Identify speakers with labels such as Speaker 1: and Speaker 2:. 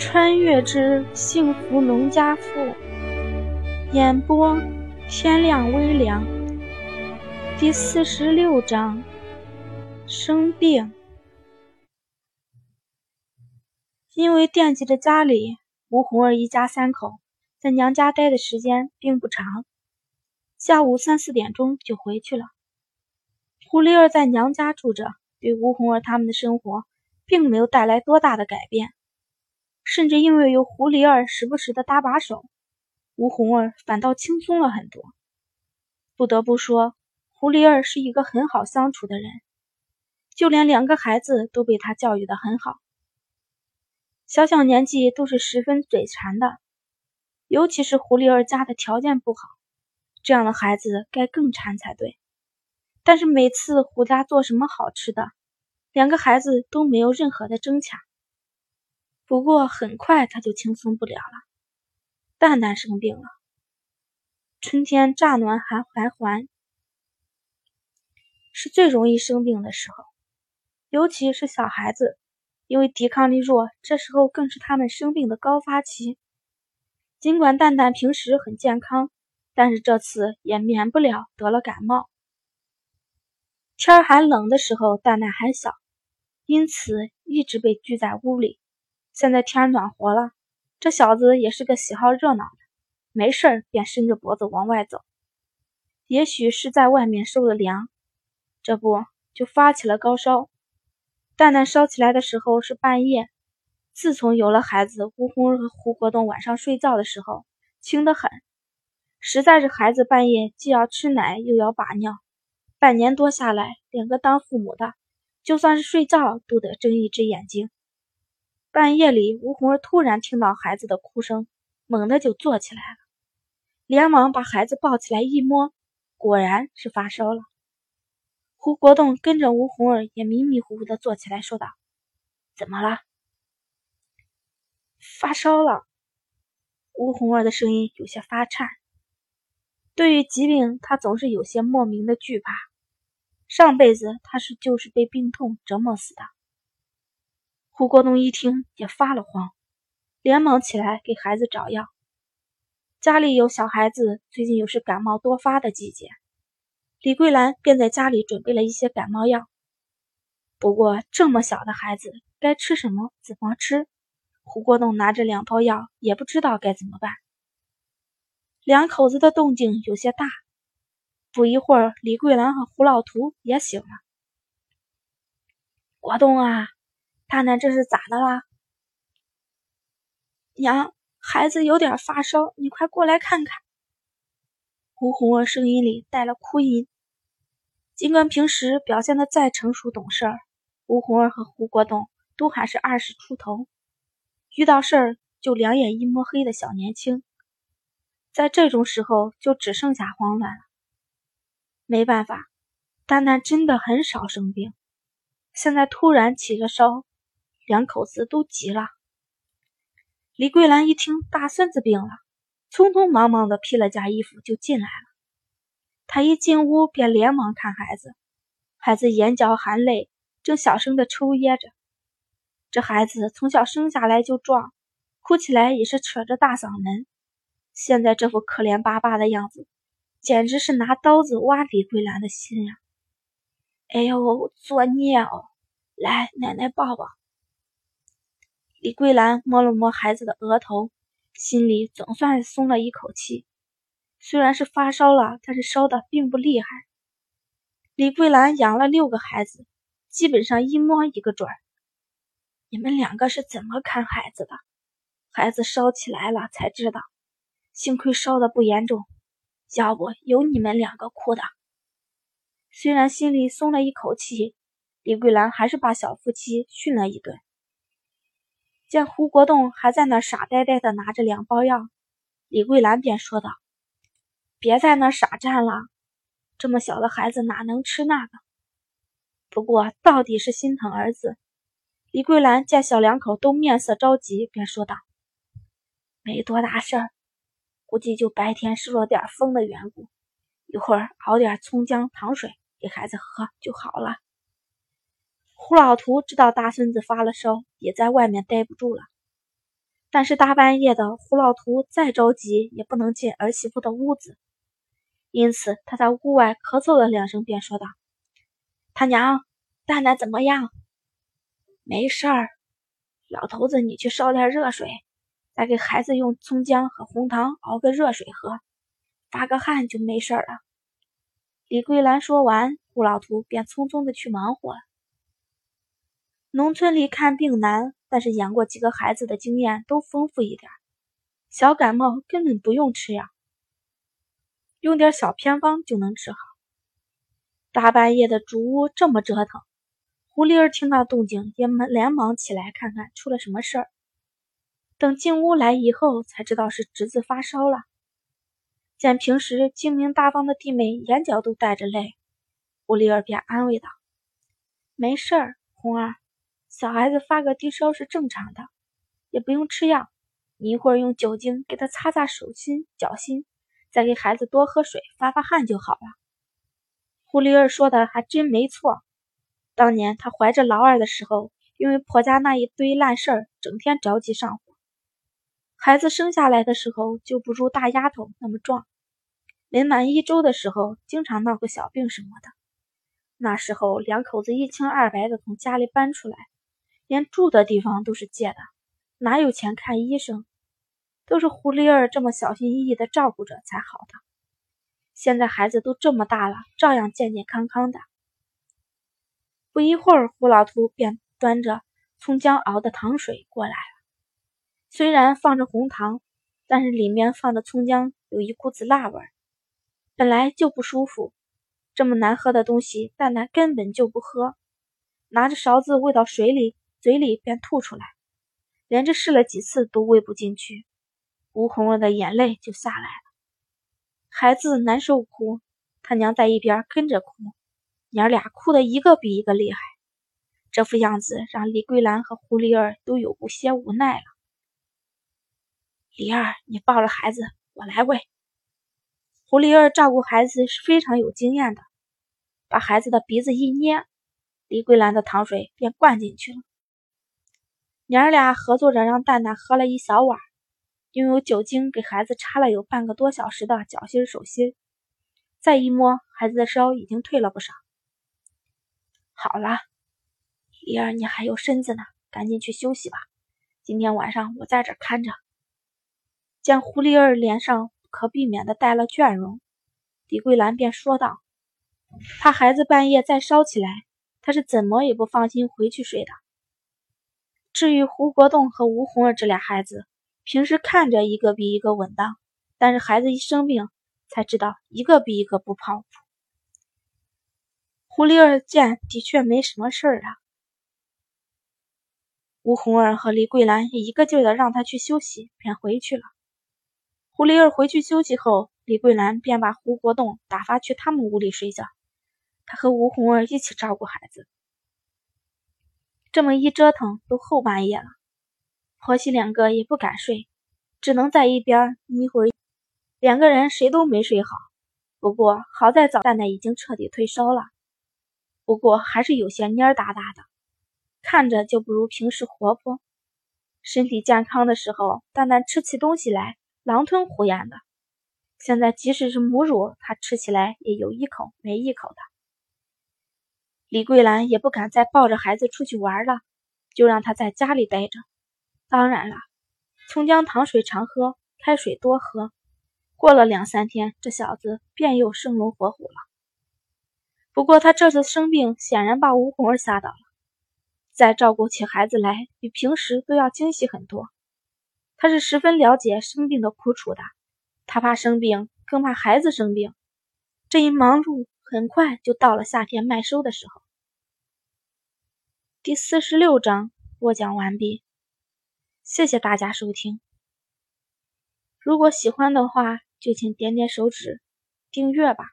Speaker 1: 穿越之幸福农家妇，演播天亮微凉。第四十六章，生病。因为惦记着家里，吴红儿一家三口在娘家待的时间并不长，下午三四点钟就回去了。胡丽儿在娘家住着，对吴红儿他们的生活并没有带来多大的改变。甚至因为有胡狸儿时不时的搭把手，吴红儿反倒轻松了很多。不得不说，胡狸儿是一个很好相处的人，就连两个孩子都被他教育的很好。小小年纪都是十分嘴馋的，尤其是胡狸儿家的条件不好，这样的孩子该更馋才对。但是每次胡家做什么好吃的，两个孩子都没有任何的争抢。不过很快他就轻松不了了。蛋蛋生病了。春天乍暖还还还，是最容易生病的时候，尤其是小孩子，因为抵抗力弱，这时候更是他们生病的高发期。尽管蛋蛋平时很健康，但是这次也免不了得了感冒。天还冷的时候，蛋蛋还小，因此一直被拘在屋里。现在天暖和了，这小子也是个喜好热闹的，没事儿便伸着脖子往外走。也许是在外面受了凉，这不就发起了高烧。蛋蛋烧起来的时候是半夜。自从有了孩子，吴红和胡国栋晚上睡觉的时候轻得很，实在是孩子半夜既要吃奶又要把尿，半年多下来，两个当父母的就算是睡觉都得睁一只眼睛。半夜里，吴红儿突然听到孩子的哭声，猛地就坐起来了，连忙把孩子抱起来一摸，果然是发烧了。胡国栋跟着吴红儿也迷迷糊糊的坐起来，说道：“怎么了？”“发烧了。”吴红儿的声音有些发颤。对于疾病，他总是有些莫名的惧怕。上辈子他是就是被病痛折磨死的。胡国栋一听也发了慌，连忙起来给孩子找药。家里有小孩子，最近又是感冒多发的季节，李桂兰便在家里准备了一些感冒药。不过这么小的孩子该吃什么，怎么吃？胡国栋拿着两包药，也不知道该怎么办。两口子的动静有些大，不一会儿，李桂兰和胡老图也醒了。国栋啊！蛋蛋这是咋的啦？娘，孩子有点发烧，你快过来看看。胡红儿声音里带了哭音。尽管平时表现的再成熟懂事儿，胡红儿和胡国栋都还是二十出头，遇到事儿就两眼一抹黑的小年轻，在这种时候就只剩下慌乱了。没办法，丹丹真的很少生病，现在突然起了烧。两口子都急了。李桂兰一听大孙子病了，匆匆忙忙的披了件衣服就进来了。她一进屋便连忙看孩子，孩子眼角含泪，正小声的抽噎着。这孩子从小生下来就壮，哭起来也是扯着大嗓门，现在这副可怜巴巴的样子，简直是拿刀子挖李桂兰的心呀！哎呦，作孽哦！来，奶奶抱抱。李桂兰摸了摸孩子的额头，心里总算松了一口气。虽然是发烧了，但是烧的并不厉害。李桂兰养了六个孩子，基本上一摸一个准。你们两个是怎么看孩子的？孩子烧起来了才知道，幸亏烧的不严重，要不有你们两个哭的。虽然心里松了一口气，李桂兰还是把小夫妻训了一顿。见胡国栋还在那傻呆呆的拿着两包药，李桂兰便说道：“别在那傻站了，这么小的孩子哪能吃那个？不过到底是心疼儿子。”李桂兰见小两口都面色着急，便说道：“没多大事儿，估计就白天受了点风的缘故，一会儿熬点葱姜糖水给孩子喝就好了。”胡老图知道大孙子发了烧，也在外面待不住了。但是大半夜的，胡老图再着急也不能进儿媳妇的屋子，因此他在屋外咳嗽了两声，便说道：“他娘，蛋蛋怎么样？
Speaker 2: 没事儿。老头子，你去烧点热水，再给孩子用葱姜和红糖熬个热水喝，发个汗就没事了。”
Speaker 1: 李桂兰说完，胡老图便匆匆的去忙活了。农村里看病难。但是养过几个孩子的经验都丰富一点，小感冒根本不用吃药，用点小偏方就能治好。大半夜的，竹屋这么折腾，狐狸儿听到动静也连忙起来看看出了什么事儿。等进屋来以后，才知道是侄子发烧了。见平时精明大方的弟妹眼角都带着泪，狐狸儿便安慰道：“没事儿，红儿。”小孩子发个低烧是正常的，也不用吃药。你一会儿用酒精给他擦擦手心、脚心，再给孩子多喝水、发发汗就好了。狐狸儿说的还真没错。当年她怀着老二的时候，因为婆家那一堆烂事儿，整天着急上火。孩子生下来的时候就不如大丫头那么壮，临满一周的时候，经常闹个小病什么的。那时候两口子一清二白的从家里搬出来。连住的地方都是借的，哪有钱看医生？都是狐狸儿这么小心翼翼的照顾着才好的。现在孩子都这么大了，照样健健康康的。不一会儿，胡老图便端着葱姜熬的糖水过来了。虽然放着红糖，但是里面放的葱姜有一股子辣味，本来就不舒服。这么难喝的东西，蛋蛋根本就不喝，拿着勺子喂到水里。嘴里便吐出来，连着试了几次都喂不进去，吴红儿的眼泪就下来了。孩子难受哭，他娘在一边跟着哭，娘俩哭的一个比一个厉害。这副样子让李桂兰和胡丽儿都有些无奈了。李二，你抱着孩子，我来喂。胡丽儿照顾孩子是非常有经验的，把孩子的鼻子一捏，李桂兰的糖水便灌进去了。娘儿俩合作着，让蛋蛋喝了一小碗，又用酒精给孩子擦了有半个多小时的脚心、手心。再一摸，孩子的烧已经退了不少。好了，丽儿，你还有身子呢，赶紧去休息吧。今天晚上我在这看着。见胡丽儿脸上不可避免的带了倦容，李桂兰便说道：“怕孩子半夜再烧起来，她是怎么也不放心回去睡的。”至于胡国栋和吴红儿这俩孩子，平时看着一个比一个稳当，但是孩子一生病，才知道一个比一个不靠谱。胡丽儿见的确没什么事儿啊，吴红儿和李桂兰也一个劲儿的让他去休息，便回去了。胡丽儿回去休息后，李桂兰便把胡国栋打发去他们屋里睡觉，他和吴红儿一起照顾孩子。这么一折腾，都后半夜了，婆媳两个也不敢睡，只能在一边眯会儿。两个人谁都没睡好。不过好在早蛋蛋已经彻底退烧了，不过还是有些蔫哒哒的，看着就不如平时活泼。身体健康的时候，蛋蛋吃起东西来狼吞虎咽的，现在即使是母乳，他吃起来也有一口没一口的。李桂兰也不敢再抱着孩子出去玩了，就让他在家里待着。当然了，葱姜糖水常喝，开水多喝。过了两三天，这小子便又生龙活虎了。不过他这次生病，显然把吴红儿吓到了，再照顾起孩子来，比平时都要精细很多。他是十分了解生病的苦楚的，他怕生病，更怕孩子生病。这一忙碌。很快就到了夏天麦收的时候。第四十六章播讲完毕，谢谢大家收听。如果喜欢的话，就请点点手指订阅吧。